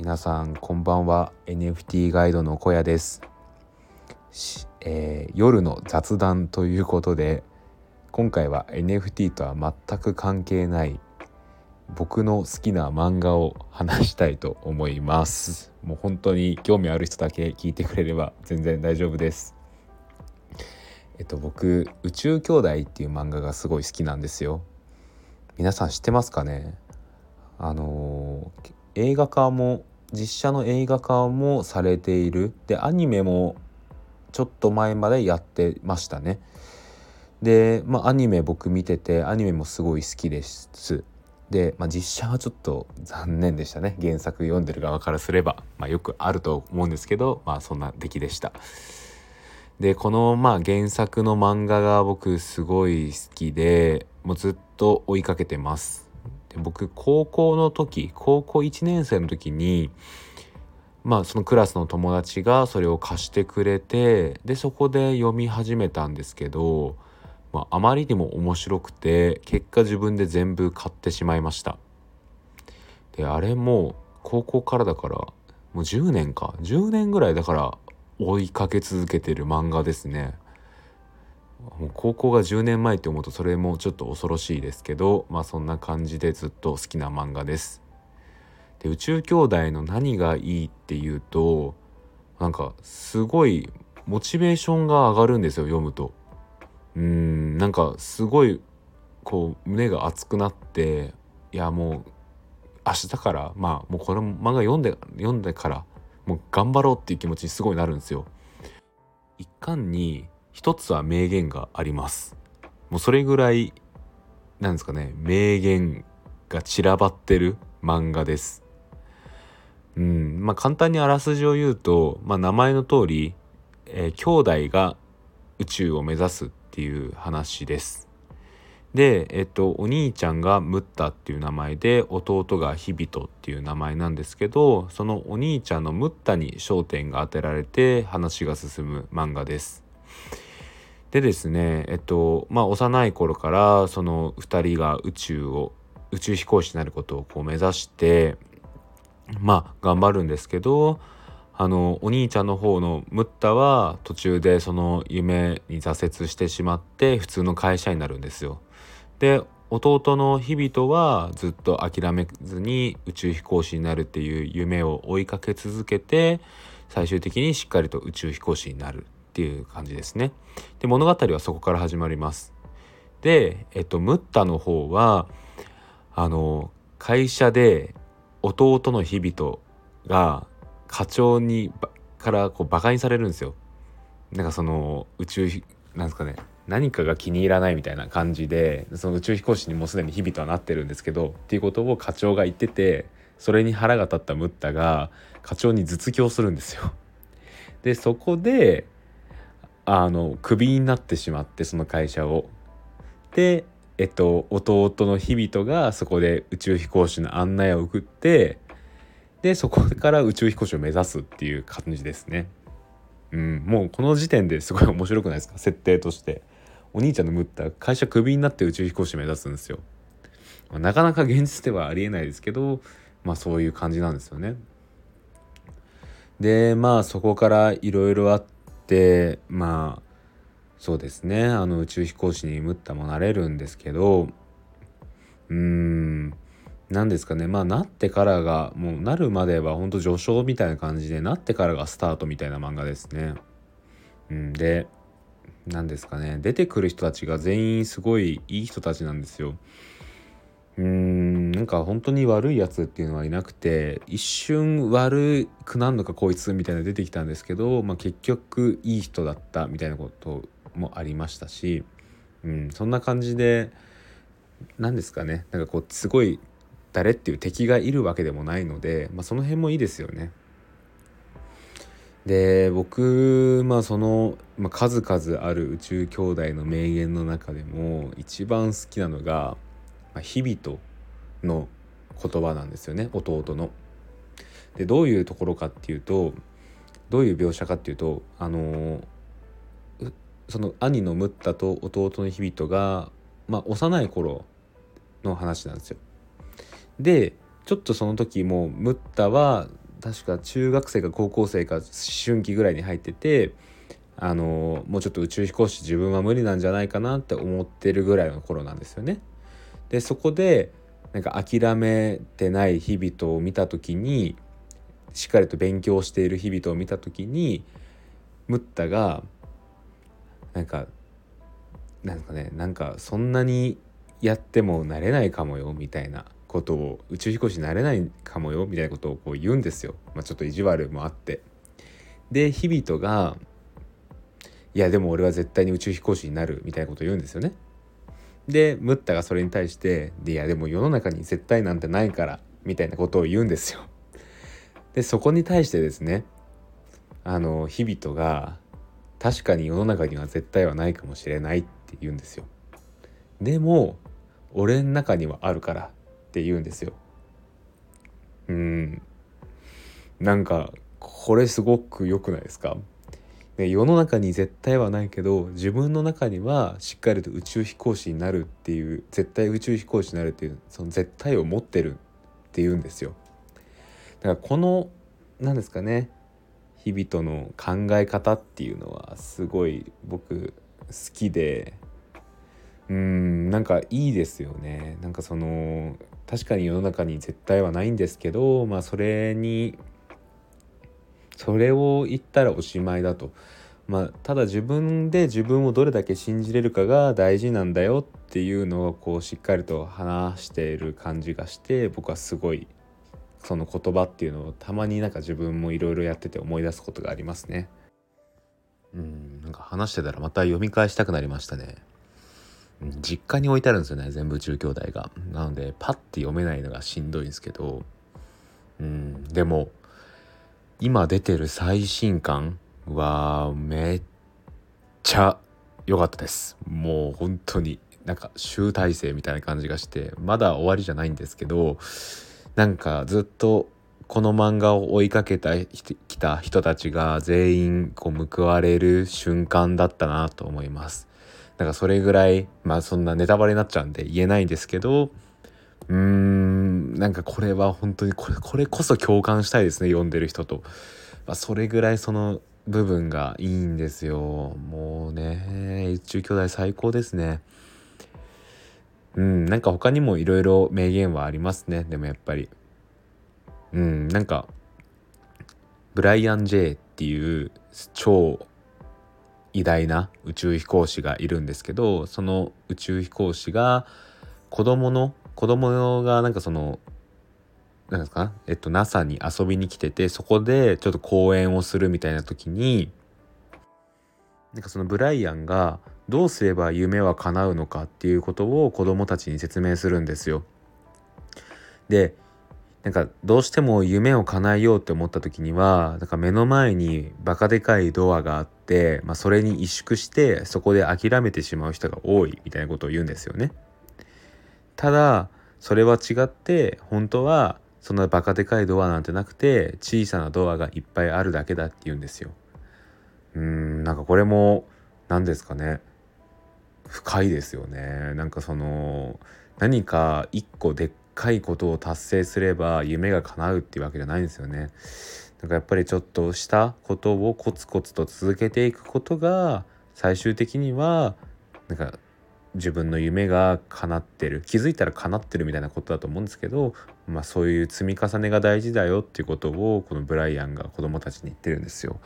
皆さんこんばんは。NFT ガイドの小屋です、えー、夜の雑談ということで今回は NFT とは全く関係ない僕の好きな漫画を話したいと思います。もう本当に興味ある人だけ聞いてくれれば全然大丈夫です。えっと僕宇宙兄弟っていう漫画がすごい好きなんですよ。皆さん知ってますかね？あのー、映画化も実写の映画化もされている。でアニメもちょっと前までやってましたね。でまあアニメ僕見ててアニメもすごい好きです。で、まあ、実写はちょっと残念でしたね。原作読んでる側からすれば、まあ、よくあると思うんですけどまあそんな出来でした。でこのまあ原作の漫画が僕すごい好きでもうずっと追いかけてます。で僕高校の時高校1年生の時にまあそのクラスの友達がそれを貸してくれてでそこで読み始めたんですけど、まあ、あまりにも面白くて結果自分で全部買ってしまいました。であれも高校からだからもう10年か。10年ぐらいだから追いかけ続けてる漫画ですね。高校が10年前って思うとそれもちょっと恐ろしいですけどまあそんな感じでずっと好きな漫画です。で宇宙兄弟の何がいいっていうとなんかすごいモチベーションが上がるんですよ読むと。うんなんかすごいこう胸が熱くなっていやもう明日からまあもうこの漫画読んで読んでからもう頑張ろうっていう気持ちにすごいなるんですよ。一巻に一つは名言があります。もうそれぐらいなんですかね名言が散らばってる漫画です。うん。まあ簡単にあらすじを言うと、まあ、名前の通り、えー、兄弟が宇宙を目指すっていう話です。で、えっと、お兄ちゃんがムッタっていう名前で弟がヒビトっていう名前なんですけどそのお兄ちゃんのムッタに焦点が当てられて話が進む漫画です。でですねえっとまあ幼い頃からその2人が宇宙を宇宙飛行士になることをこう目指してまあ頑張るんですけどあのお兄ちゃんの方のムッタは途中でその夢に挫折してしまって普通の会社になるんですよ。で弟の日々はずっと諦めずに宇宙飛行士になるっていう夢を追いかけ続けて最終的にしっかりと宇宙飛行士になるっていう感じですね。で物語はそこから始まります。で、えっと、ムッタの方はあの会社で弟の日々が課長にからこうバカにされるんですよ。なんかその宇宙なんですかね何かが気に入らないみたいな感じでその宇宙飛行士にもうすでに日々とはなってるんですけどっていうことを課長が言っててそれに腹が立ったムッタが課長に頭突きをするんですよ。でそこであのクビになってしまってその会社を。でえっと弟の日々がそこで宇宙飛行士の案内を送ってでそこから宇宙飛行士を目指すっていう感じですね。うん、もうこの時点ですごい面白くないですか？設定として。お兄ちゃんのムッタ会社クビになって宇宙飛行士目指すんですよ。なかなか現実ではありえないですけどまあそういう感じなんですよね。でまあそこからいろいろあってまあそうですねあの宇宙飛行士にムッタもなれるんですけどうーん何ですかねまあなってからがもうなるまでは本当序章みたいな感じでなってからがスタートみたいな漫画ですね。うん、で何ですかね出てくる人たちが全員すごいいい人たちなんですよ。うんなんか本当に悪いやつっていうのはいなくて一瞬悪くなんのかこいつみたいな出てきたんですけど、まあ、結局いい人だったみたいなこともありましたし、うん、そんな感じで何ですかねなんかこうすごい誰っていう敵がいるわけでもないので、まあ、その辺もいいですよね。で僕まあその、まあ、数々ある宇宙兄弟の名言の中でも一番好きなのが「まあ、日々と」の言葉なんですよね弟の。でどういうところかっていうとどういう描写かっていうとあのその兄のムッタと弟の日々が、まあ、幼い頃の話なんですよ。でちょっとその時もムッタは確か中学生か高校生か思春期ぐらいに入っててあのもうちょっと宇宙飛行士自分は無理なんじゃないかなって思ってるぐらいの頃なんですよね。でそこでなんか諦めてない日々を見た時にしっかりと勉強している日々を見た時にムッタがなんかなんかねなんかそんなにやってもなれないかもよみたいなことを宇宙飛行士になれないかもよみたいなことをこう言うんですよ、まあ、ちょっと意地悪もあって。で日々とがいやでも俺は絶対に宇宙飛行士になるみたいなことを言うんですよね。でムッタがそれに対して「いやでも世の中に絶対なんてないから」みたいなことを言うんですよ。でそこに対してですねあの日々とが確かに世の中には絶対はないかもしれないって言うんですよ。でも俺の中にはあるからって言うんですよ。うん。なんかこれすごく良くないですか？で世の中に絶対はないけど自分の中にはしっかりと宇宙飛行士になるっていう絶対宇宙飛行士になるっていうその絶対を持ってるっていうんですよ。だからこの何ですかね日々との考え方っていうのはすごい僕好きでうんなんかいいですよね。なんかその確かに世の中に絶対はないんですけどまあそれにそれを言ったらおしまいだと。まあ、ただ自分で自分をどれだけ信じれるかが大事なんだよっていうのをこうしっかりと話している感じがして僕はすごいその言葉っていうのをたまになんか自分もいろいろやってて思い出すことがありますね。うんなんか話してたらまた読み返したくなりましたね。実家に置いてあるんですよね全部宇宙兄弟が。なのでパッて読めないのがしんどいんですけどうんでも今出てる最新刊はめっちゃ良かったです。もう本当になんか集大成みたいな感じがしてまだ終わりじゃないんですけどなんかずっとこの漫画を追いかけたきた人たちが全員こう報われる瞬間だったなと思います。なんかそれぐらいまあそんなネタバレになっちゃうんで言えないんですけどうーんなんかこれは本当にこれこれこそ共感したいですね読んでる人と、まあ、それぐらいその部分がいいんですよ。もうね宇宙兄弟最高ですね。うんなんか他にもいろいろ名言はありますね。でもやっぱり。うんなんかブライアン・ジェイっていう超偉大な宇宙飛行士がいるんですけどその宇宙飛行士が子供の子供がなんかそのなんですか？えっと NASA に遊びに来ててそこでちょっと講演をするみたいな時になんかそのブライアンがどうすれば夢は叶うのかっていうことを子供たちに説明するんですよ。でなんかどうしても夢を叶えようって思った時にはなんか目の前にバカでかいドアがあって、まあ、それに萎縮してそこで諦めてしまう人が多いみたいなことを言うんですよね。ただそれは違って本当はそんなバカでかいドアなんてなくて小さなドアがいっぱいあるだけだって言うんですよ。うーんなんかこれも何ですかね深いですよね。なんかその何か一個でっかいことを達成すれば夢が叶うっていうわけじゃないんですよね。なんかやっぱりちょっとしたことをコツコツと続けていくことが最終的にはなんか自分の夢が叶ってる気づいたら叶ってるみたいなことだと思うんですけど、まあ、そういう積み重ねが大事だよっていうことをこのブライアンが子供たちに言ってるんですよ。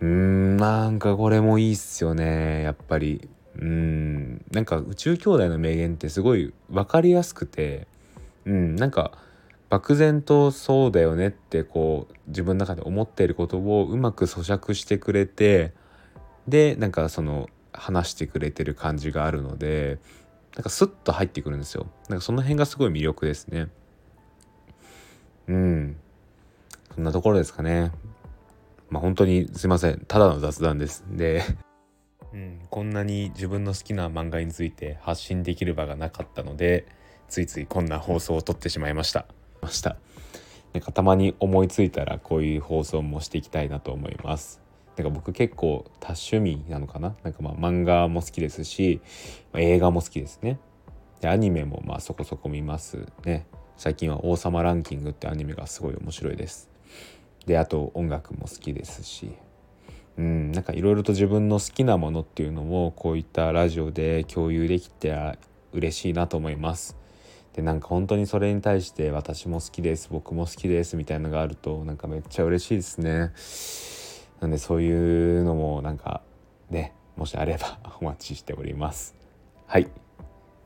うんなんかこれもいいっすよねやっぱり。うんなんか宇宙兄弟の名言ってすごい分かりやすくてうんなんか漠然とそうだよねってこう自分の中で思っていることをうまく咀嚼してくれてでなんかその話してくれてる感じがあるのでなんかスッと入ってくるんですよ。なんかその辺がすごい魅力ですね。うん。そんなところですかね。まあ本当にすいません。ただの雑談です。で。うん、こんなに自分の好きな漫画について発信できる場がなかったのでついついこんな放送を撮ってしまいました。ました。なんかたまに思いついたらこういう放送もしていきたいなと思いますなんか僕結構多趣味なのかな？なんかまあ漫画も好きですし、まあ、映画も好きですね。でアニメもまあそこそこ見ますね。最近は「王様ランキング」ってアニメがすごい面白いです。であと音楽も好きですし。うんなんかいろいろと自分の好きなものっていうのもこういったラジオで共有できて嬉しいなと思います。でなんか本当にそれに対して私も好きです僕も好きですみたいなのがあるとなんかめっちゃ嬉しいですね。なんでそういうのもなんかねもしあれば お待ちしております。はい。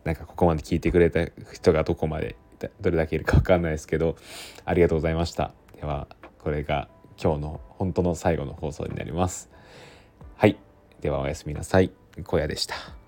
なんかここまで聞いてくれた人がどこまでどれだけいるか分かんないですけどありがとうございました。ではこれが今日の本当の最後の放送になります。はい。ではおやすみなさい。小屋でした。